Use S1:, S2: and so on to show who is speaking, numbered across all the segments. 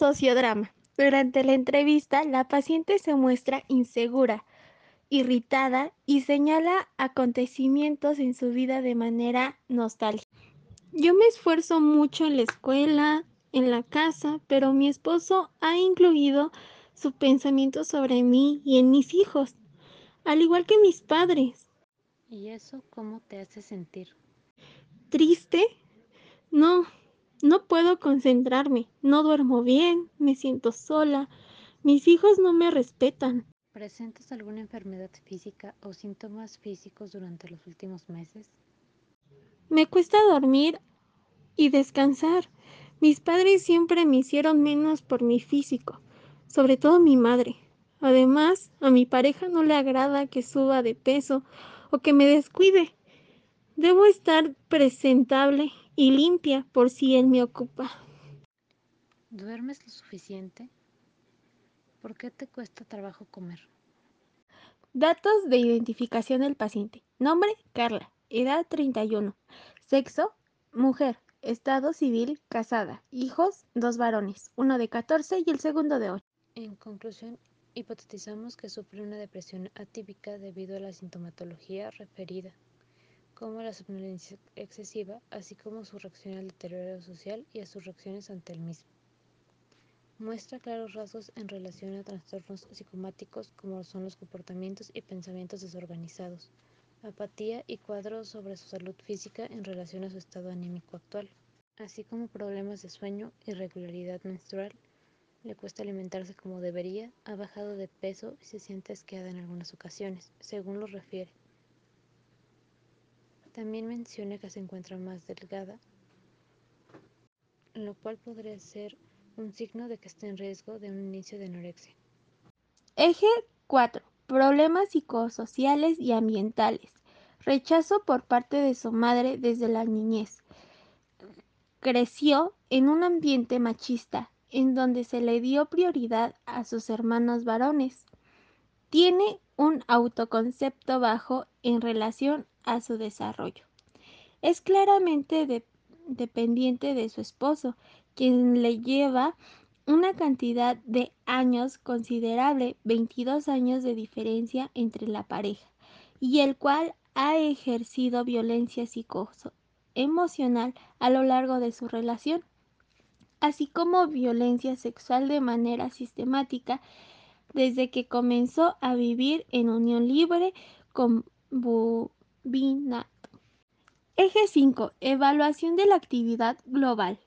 S1: Sociodrama. Durante la entrevista, la paciente se muestra insegura, irritada y señala acontecimientos en su vida de manera nostálgica. Yo me esfuerzo mucho en la escuela, en la casa, pero mi esposo ha incluido su pensamiento sobre mí y en mis hijos, al igual que mis padres.
S2: ¿Y eso cómo te hace sentir?
S1: ¿Triste? No, no puedo concentrarme, no duermo bien, me siento sola, mis hijos no me respetan.
S2: ¿Presentas alguna enfermedad física o síntomas físicos durante los últimos meses?
S1: Me cuesta dormir y descansar. Mis padres siempre me hicieron menos por mi físico, sobre todo mi madre. Además, a mi pareja no le agrada que suba de peso o que me descuide. Debo estar presentable y limpia por si él me ocupa.
S2: ¿Duermes lo suficiente? ¿Por qué te cuesta trabajo comer?
S1: Datos de identificación del paciente. Nombre, Carla. Edad 31. Sexo, mujer. Estado civil, casada. Hijos, dos varones. Uno de 14 y el segundo de 8.
S2: En conclusión, hipotetizamos que sufre una depresión atípica debido a la sintomatología referida, como la somnolencia excesiva, así como su reacción al deterioro social y a sus reacciones ante el mismo. Muestra claros rasgos en relación a trastornos psicomáticos como son los comportamientos y pensamientos desorganizados, apatía y cuadros sobre su salud física en relación a su estado anímico actual, así como problemas de sueño, irregularidad menstrual, le cuesta alimentarse como debería, ha bajado de peso y se siente asqueada en algunas ocasiones, según lo refiere. También menciona que se encuentra más delgada, lo cual podría ser un signo de que está en riesgo de un inicio de anorexia.
S1: Eje 4. Problemas psicosociales y ambientales. Rechazo por parte de su madre desde la niñez. Creció en un ambiente machista, en donde se le dio prioridad a sus hermanos varones. Tiene un autoconcepto bajo en relación a su desarrollo. Es claramente de- dependiente de su esposo, quien le lleva una cantidad de años considerable, 22 años de diferencia entre la pareja, y el cual ha ejercido violencia psicoemocional a lo largo de su relación, así como violencia sexual de manera sistemática desde que comenzó a vivir en unión libre con Bubinato. Eje 5. Evaluación de la actividad global.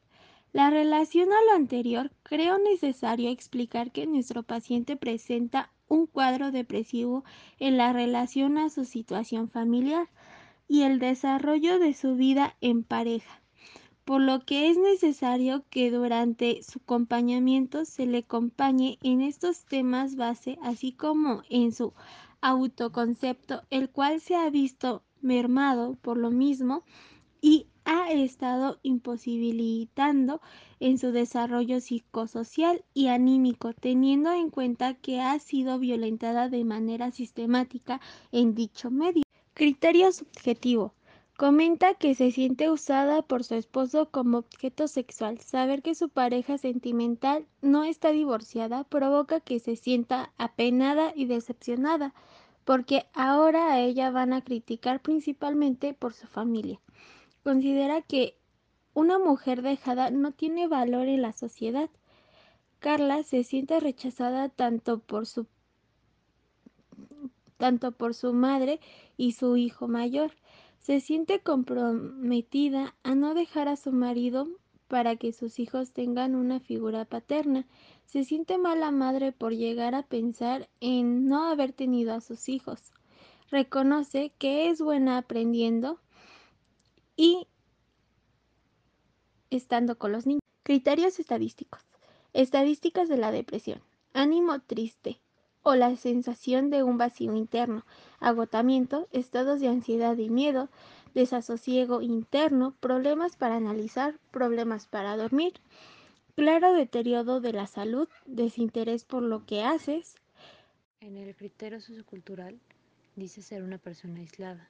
S1: La relación a lo anterior, creo necesario explicar que nuestro paciente presenta un cuadro depresivo en la relación a su situación familiar y el desarrollo de su vida en pareja, por lo que es necesario que durante su acompañamiento se le acompañe en estos temas base, así como en su autoconcepto, el cual se ha visto mermado por lo mismo y ha estado imposibilitando en su desarrollo psicosocial y anímico, teniendo en cuenta que ha sido violentada de manera sistemática en dicho medio. Criterio subjetivo. Comenta que se siente usada por su esposo como objeto sexual. Saber que su pareja sentimental no está divorciada provoca que se sienta apenada y decepcionada, porque ahora a ella van a criticar principalmente por su familia. Considera que una mujer dejada no tiene valor en la sociedad. Carla se siente rechazada tanto por su tanto por su madre y su hijo mayor. Se siente comprometida a no dejar a su marido para que sus hijos tengan una figura paterna. Se siente mala madre por llegar a pensar en no haber tenido a sus hijos. Reconoce que es buena aprendiendo y estando con los niños. Criterios estadísticos. Estadísticas de la depresión. Ánimo triste o la sensación de un vacío interno, agotamiento, estados de ansiedad y miedo, desasosiego interno, problemas para analizar, problemas para dormir, claro deterioro de la salud, desinterés por lo que haces.
S2: En el criterio sociocultural dice ser una persona aislada.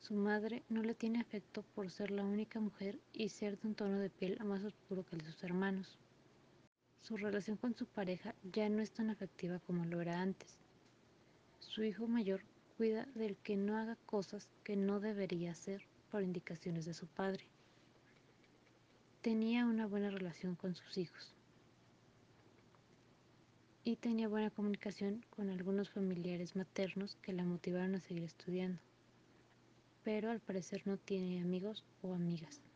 S2: Su madre no le tiene afecto por ser la única mujer y ser de un tono de piel más oscuro que el de sus hermanos. Su relación con su pareja ya no es tan afectiva como lo era antes. Su hijo mayor cuida del que no haga cosas que no debería hacer por indicaciones de su padre. Tenía una buena relación con sus hijos y tenía buena comunicación con algunos familiares maternos que la motivaron a seguir estudiando, pero al parecer no tiene amigos o amigas.